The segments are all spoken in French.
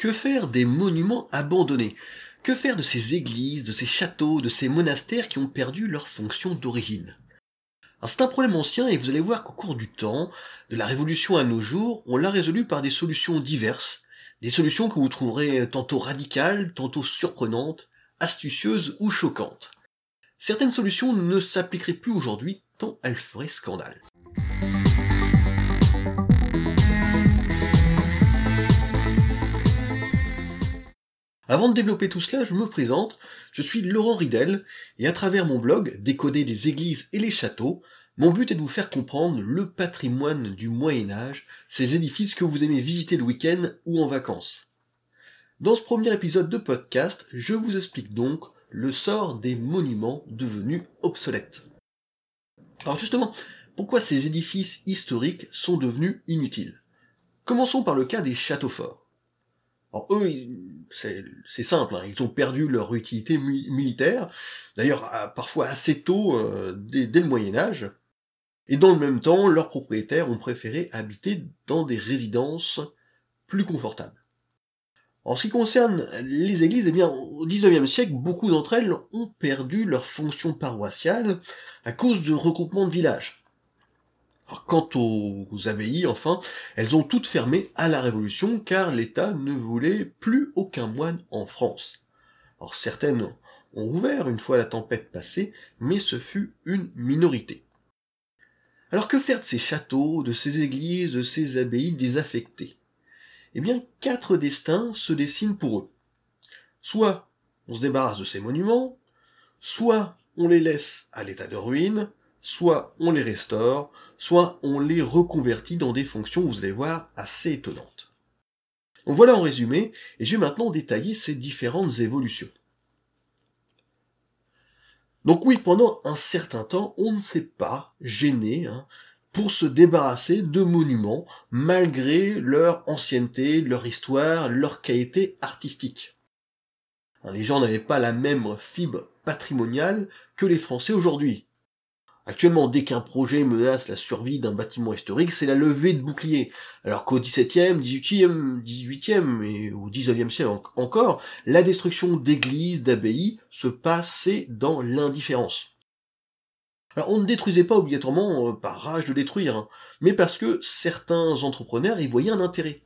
Que faire des monuments abandonnés? Que faire de ces églises, de ces châteaux, de ces monastères qui ont perdu leur fonction d'origine? C'est un problème ancien et vous allez voir qu'au cours du temps, de la révolution à nos jours, on l'a résolu par des solutions diverses, des solutions que vous trouverez tantôt radicales, tantôt surprenantes, astucieuses ou choquantes. Certaines solutions ne s'appliqueraient plus aujourd'hui tant elles feraient scandale. Avant de développer tout cela, je me présente, je suis Laurent Ridel, et à travers mon blog, Décoder les églises et les châteaux, mon but est de vous faire comprendre le patrimoine du Moyen Âge, ces édifices que vous aimez visiter le week-end ou en vacances. Dans ce premier épisode de podcast, je vous explique donc le sort des monuments devenus obsolètes. Alors justement, pourquoi ces édifices historiques sont devenus inutiles? Commençons par le cas des châteaux forts. Alors eux, c'est simple, hein. ils ont perdu leur utilité militaire, d'ailleurs parfois assez tôt, euh, dès, le Moyen Âge, et dans le même temps, leurs propriétaires ont préféré habiter dans des résidences plus confortables. En ce qui concerne les églises, eh bien, au XIXe siècle, beaucoup d'entre elles ont perdu leur fonction paroissiale à cause de regroupements de villages quant aux, abbayes, enfin, elles ont toutes fermé à la Révolution car l'État ne voulait plus aucun moine en France. Alors certaines ont ouvert une fois la tempête passée, mais ce fut une minorité. Alors que faire de ces châteaux, de ces églises, de ces abbayes désaffectées? Eh bien, quatre destins se dessinent pour eux. Soit on se débarrasse de ces monuments, soit on les laisse à l'état de ruine, soit on les restaure, soit on les reconvertit dans des fonctions, vous allez voir, assez étonnantes. Donc voilà en résumé, et je vais maintenant détailler ces différentes évolutions. Donc oui, pendant un certain temps, on ne s'est pas gêné hein, pour se débarrasser de monuments, malgré leur ancienneté, leur histoire, leur qualité artistique. Hein, les gens n'avaient pas la même fibre patrimoniale que les Français aujourd'hui. Actuellement, dès qu'un projet menace la survie d'un bâtiment historique, c'est la levée de boucliers. Alors qu'au XVIIe, XVIIIe, XVIIIe et au XIXe siècle encore, la destruction d'églises, d'abbayes se passait dans l'indifférence. Alors on ne détruisait pas obligatoirement euh, par rage de détruire, hein, mais parce que certains entrepreneurs y voyaient un intérêt.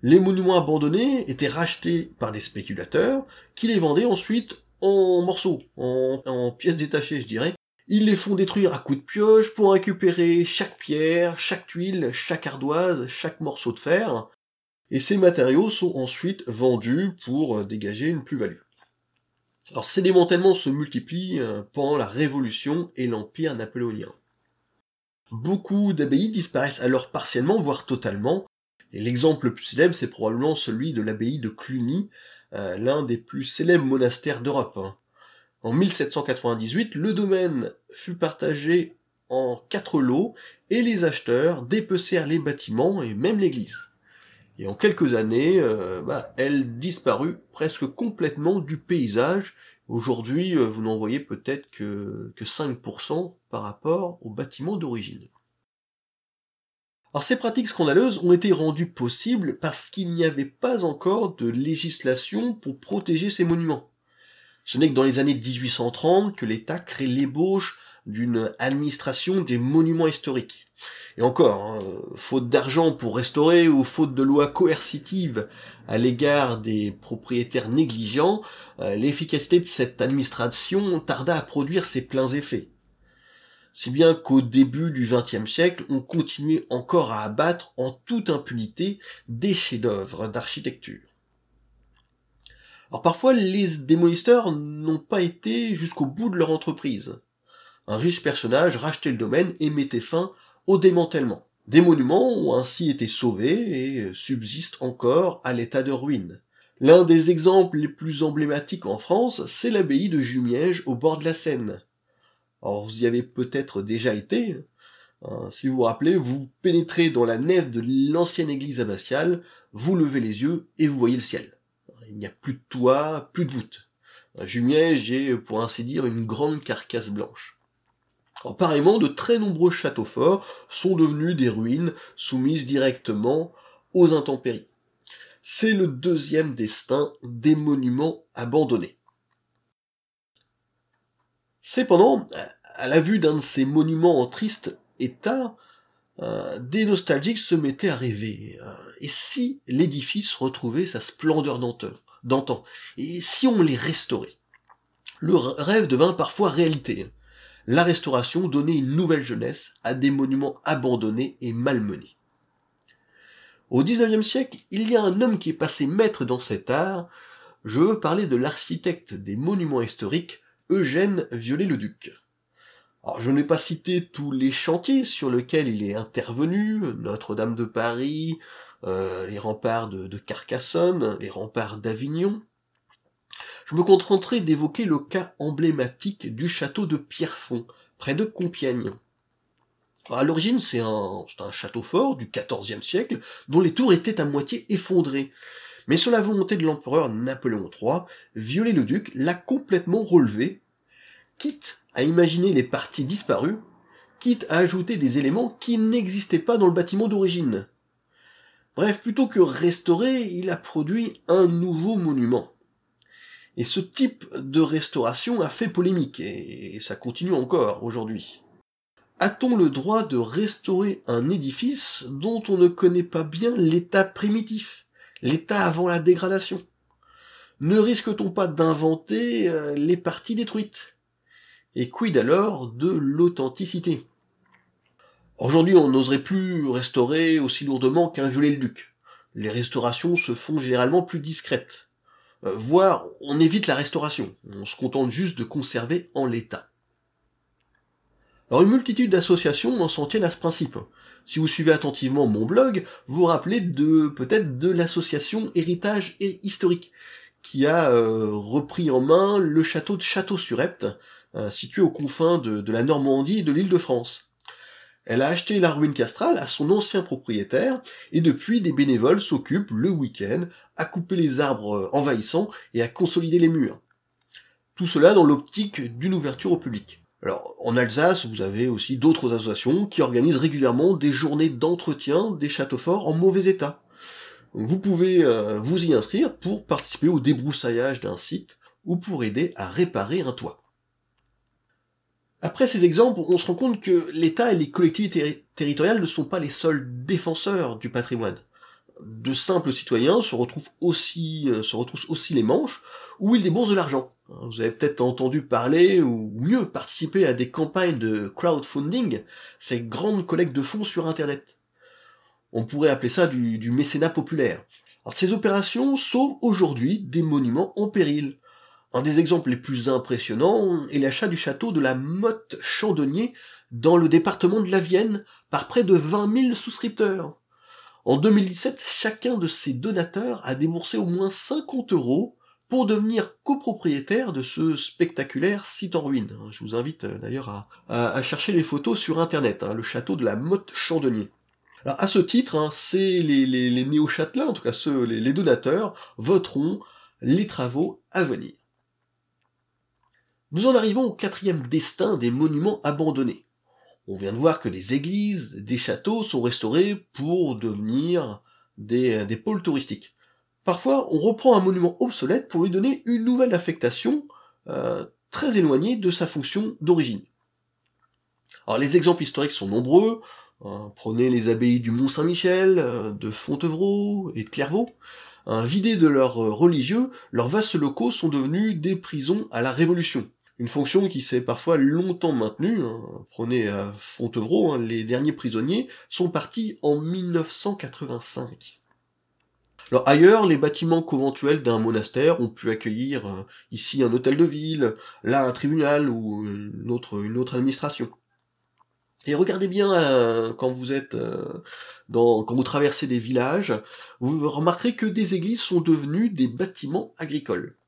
Les monuments abandonnés étaient rachetés par des spéculateurs qui les vendaient ensuite en morceaux, en pièces détachées je dirais, ils les font détruire à coups de pioche pour récupérer chaque pierre, chaque tuile, chaque ardoise, chaque morceau de fer, et ces matériaux sont ensuite vendus pour euh, dégager une plus-value. Alors ces démantèlements se multiplient euh, pendant la Révolution et l'Empire napoléonien. Beaucoup d'abbayes disparaissent alors partiellement, voire totalement, et l'exemple le plus célèbre c'est probablement celui de l'abbaye de Cluny, euh, l'un des plus célèbres monastères d'Europe. En 1798, le domaine fut partagé en quatre lots et les acheteurs dépecèrent les bâtiments et même l'église. Et en quelques années, euh, bah, elle disparut presque complètement du paysage. Aujourd'hui, euh, vous n'en voyez peut-être que, que 5% par rapport au bâtiment d'origine. Alors ces pratiques scandaleuses ont été rendues possibles parce qu'il n'y avait pas encore de législation pour protéger ces monuments. Ce n'est que dans les années 1830 que l'État crée l'ébauche d'une administration des monuments historiques. Et encore, hein, faute d'argent pour restaurer ou faute de loi coercitive à l'égard des propriétaires négligents, euh, l'efficacité de cette administration tarda à produire ses pleins effets. Si bien qu'au début du XXe siècle, on continuait encore à abattre en toute impunité des chefs-d'œuvre d'architecture. Alors parfois, les démolisseurs n'ont pas été jusqu'au bout de leur entreprise. Un riche personnage rachetait le domaine et mettait fin au démantèlement. Des monuments ont ainsi été sauvés et subsistent encore à l'état de ruine. L'un des exemples les plus emblématiques en France, c'est l'abbaye de Jumièges au bord de la Seine. Alors vous y avez peut-être déjà été. Hein. si vous vous rappelez, vous pénétrez dans la nef de l'ancienne église abbatiale, vous levez les yeux et vous voyez le ciel il n'y a plus de toit, plus de voûte. À j'ai, pour ainsi dire, une grande carcasse blanche. Apparemment, de très nombreux châteaux forts sont devenus des ruines soumises directement aux intempéries. C'est le deuxième destin des monuments abandonnés. Cependant, à la vue d'un de ces monuments en triste état, euh, des nostalgiques se mettaient à rêver. Euh, et si l'édifice retrouvait sa splendeur d'antan Et si on les restaurait? Le rêve devint parfois réalité. La restauration donnait une nouvelle jeunesse à des monuments abandonnés et malmenés. Au XIXe siècle, il y a un homme qui est passé maître dans cet art. Je veux parler de l'architecte des monuments historiques, Eugène Viollet-le-Duc. Alors, je n'ai pas cité tous les chantiers sur lesquels il est intervenu, Notre-Dame de Paris, euh, les remparts de, Carcassonne, les remparts d'Avignon. Je me contenterai d'évoquer le cas emblématique du château de Pierrefonds, près de Compiègne. à l'origine, c'est un, un, château fort du XIVe siècle, dont les tours étaient à moitié effondrées. Mais sur la volonté de l'empereur Napoléon III, Viollet-le-Duc l'a complètement relevé, quitte à imaginer les parties disparues, quitte à ajouter des éléments qui n'existaient pas dans le bâtiment d'origine. Bref, plutôt que restaurer, il a produit un nouveau monument. Et ce type de restauration a fait polémique, et ça continue encore aujourd'hui. A-t-on le droit de restaurer un édifice dont on ne connaît pas bien l'état primitif, l'état avant la dégradation? Ne risque-t-on pas d'inventer euh, les parties détruites? Et quid alors de l'authenticité? Aujourd'hui, on n'oserait plus restaurer aussi lourdement qu'un violet-le-duc. Les restaurations se font généralement plus discrètes. Euh, voire, on évite la restauration. On se contente juste de conserver en l'état. Alors, une multitude d'associations en s'en tiennent à ce principe. Si vous suivez attentivement mon blog, vous vous rappelez de peut-être de l'association Héritage et Historique, qui a euh, repris en main le château de Château-sur-Epte, située aux confins de, la Normandie et de l'île de France. Elle a acheté la ruine castrale à son ancien propriétaire, et depuis des bénévoles s'occupent le week-end à couper les arbres euh, envahissants et à consolider les murs. Tout cela dans l'optique d'une ouverture au public. Alors, en Alsace, vous avez aussi d'autres associations qui organisent régulièrement des journées d'entretien des châteaux forts en mauvais état. vous pouvez euh, vous y inscrire pour participer au débroussaillage d'un site ou pour aider à réparer un toit. Après ces exemples, on se rend compte que l'État et les collectivités territoriales ne sont pas les seuls défenseurs du patrimoine. De simples citoyens se retrouvent aussi, euh, se retroussent aussi les manches, où ils déboursent de l'argent. Vous avez peut-être entendu parler, ou mieux, participer à des campagnes de crowdfunding, ces grandes collectes de fonds sur Internet. On pourrait appeler ça du, du mécénat populaire. Alors, ces opérations sauvent aujourd'hui des monuments en péril. Un des exemples les plus impressionnants est l'achat du château de la Motte Chandonnier dans le département de la Vienne par près de 20 000 souscripteurs. En 2017, chacun de ces donateurs a déboursé au moins 50 euros pour devenir copropriétaire de ce spectaculaire site en ruine. Je vous invite euh, d'ailleurs à, chercher les photos sur internet, hein, le château de la Motte Chandonnier. À ce titre, hein, c'est les, les, néo-châtelains, en tout cas ceux, les donateurs, voteront les travaux à venir. Nous en arrivons au quatrième destin des monuments abandonnés. On vient de voir que des églises, des châteaux sont restaurés pour devenir des, pôles touristiques. Parfois, on reprend un monument obsolète pour lui donner une nouvelle affectation euh, très éloignée de sa fonction d'origine. Alors les exemples historiques sont nombreux. Hein, prenez les abbayes du Mont-Saint-Michel, euh, de Fontevraud et de Clairvaux. Hein, vidés de leurs euh, religieux, leurs vastes locaux sont devenus des prisons à la Révolution une fonction qui s'est parfois longtemps maintenue. Hein. Prenez à Fontevraud, hein, les derniers prisonniers sont partis en 1985. Alors ailleurs, les bâtiments conventuels d'un monastère ont pu accueillir euh, ici un hôtel de ville, là un tribunal ou une autre, administration. Et regardez bien euh, quand vous êtes euh, dans, quand vous traversez des villages, vous remarquerez que des églises sont devenues des bâtiments agricoles.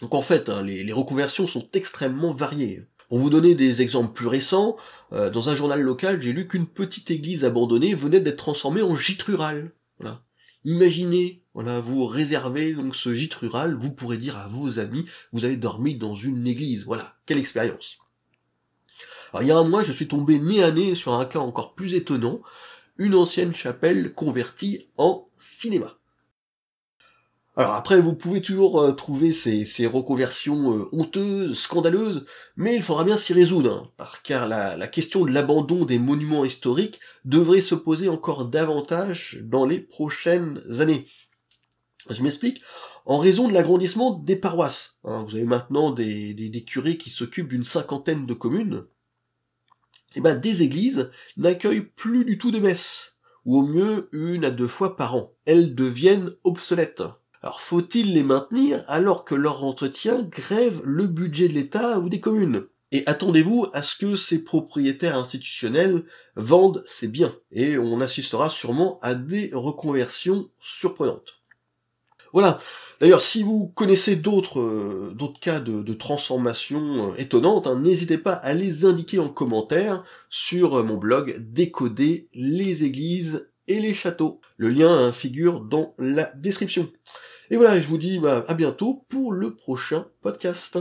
Donc en fait, hein, les, reconversions sont extrêmement variées. Pour vous donner des exemples plus récents, euh, dans un journal local, j'ai lu qu'une petite église abandonnée venait d'être transformée en gîte rural. Voilà. Imaginez, voilà, vous réservez donc ce gîte rural, vous pourrez dire à vos amis, vous avez dormi dans une église. Voilà, quelle expérience. Alors il y a un mois, je suis tombé nez à nez sur un cas encore plus étonnant, une ancienne chapelle convertie en cinéma. Alors après, vous pouvez toujours euh, trouver ces, reconversions euh, honteuses, scandaleuses, mais il faudra bien s'y résoudre, hein, car la, question de l'abandon des monuments historiques devrait se poser encore davantage dans les prochaines années. Je m'explique. En raison de l'agrandissement des paroisses, hein, vous avez maintenant des, des, des curés qui s'occupent d'une cinquantaine de communes, et eh ben des églises n'accueillent plus du tout de messes, ou au mieux une à deux fois par an. Elles deviennent obsolètes. Alors faut-il les maintenir alors que leur entretien grève le budget de l'État ou des communes? Et attendez-vous à ce que ces propriétaires institutionnels vendent ces biens, et on assistera sûrement à des reconversions surprenantes. Voilà. D'ailleurs, si vous connaissez d'autres euh, cas de, transformation euh, étonnantes, hein, n'hésitez pas à les indiquer en commentaire sur mon blog Décoder les églises et les châteaux. Le lien hein, figure dans la description. Et voilà, je vous dis bah, à bientôt pour le prochain podcast.